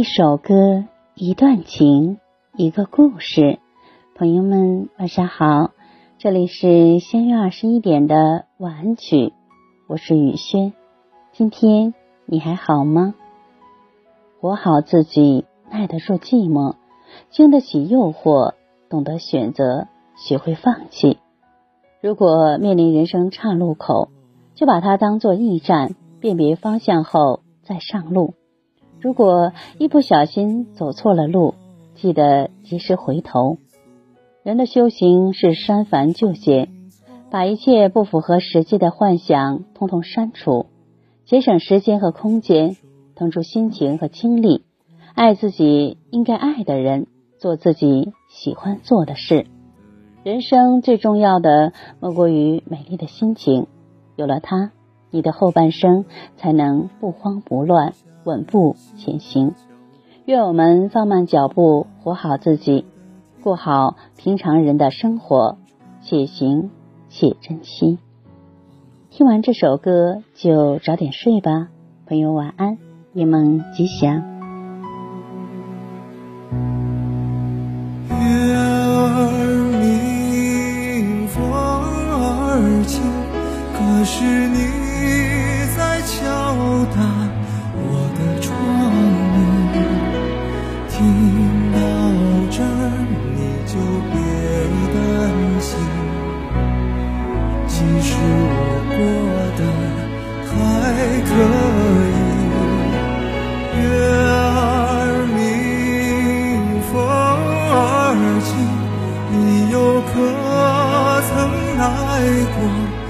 一首歌，一段情，一个故事。朋友们，晚上好，这里是相约二十一点的晚安曲，我是雨轩。今天你还好吗？活好自己，耐得住寂寞，经得起诱惑，懂得选择，学会放弃。如果面临人生岔路口，就把它当做驿站，辨别方向后再上路。如果一不小心走错了路，记得及时回头。人的修行是删繁就简，把一切不符合实际的幻想通通删除，节省时间和空间，腾出心情和精力，爱自己应该爱的人，做自己喜欢做的事。人生最重要的莫过于美丽的心情，有了它，你的后半生才能不慌不乱。稳步前行，愿我们放慢脚步，活好自己，过好平常人的生活，且行且珍惜。听完这首歌就早点睡吧，朋友晚安，夜梦吉祥。月儿明，风儿轻，可是你我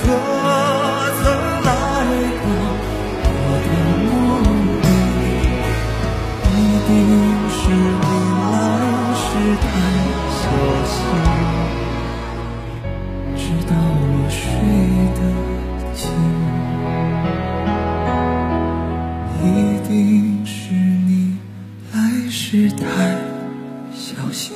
可曾来过我的梦里一定是你来时太小心直到我睡得轻一定是你来时太小心。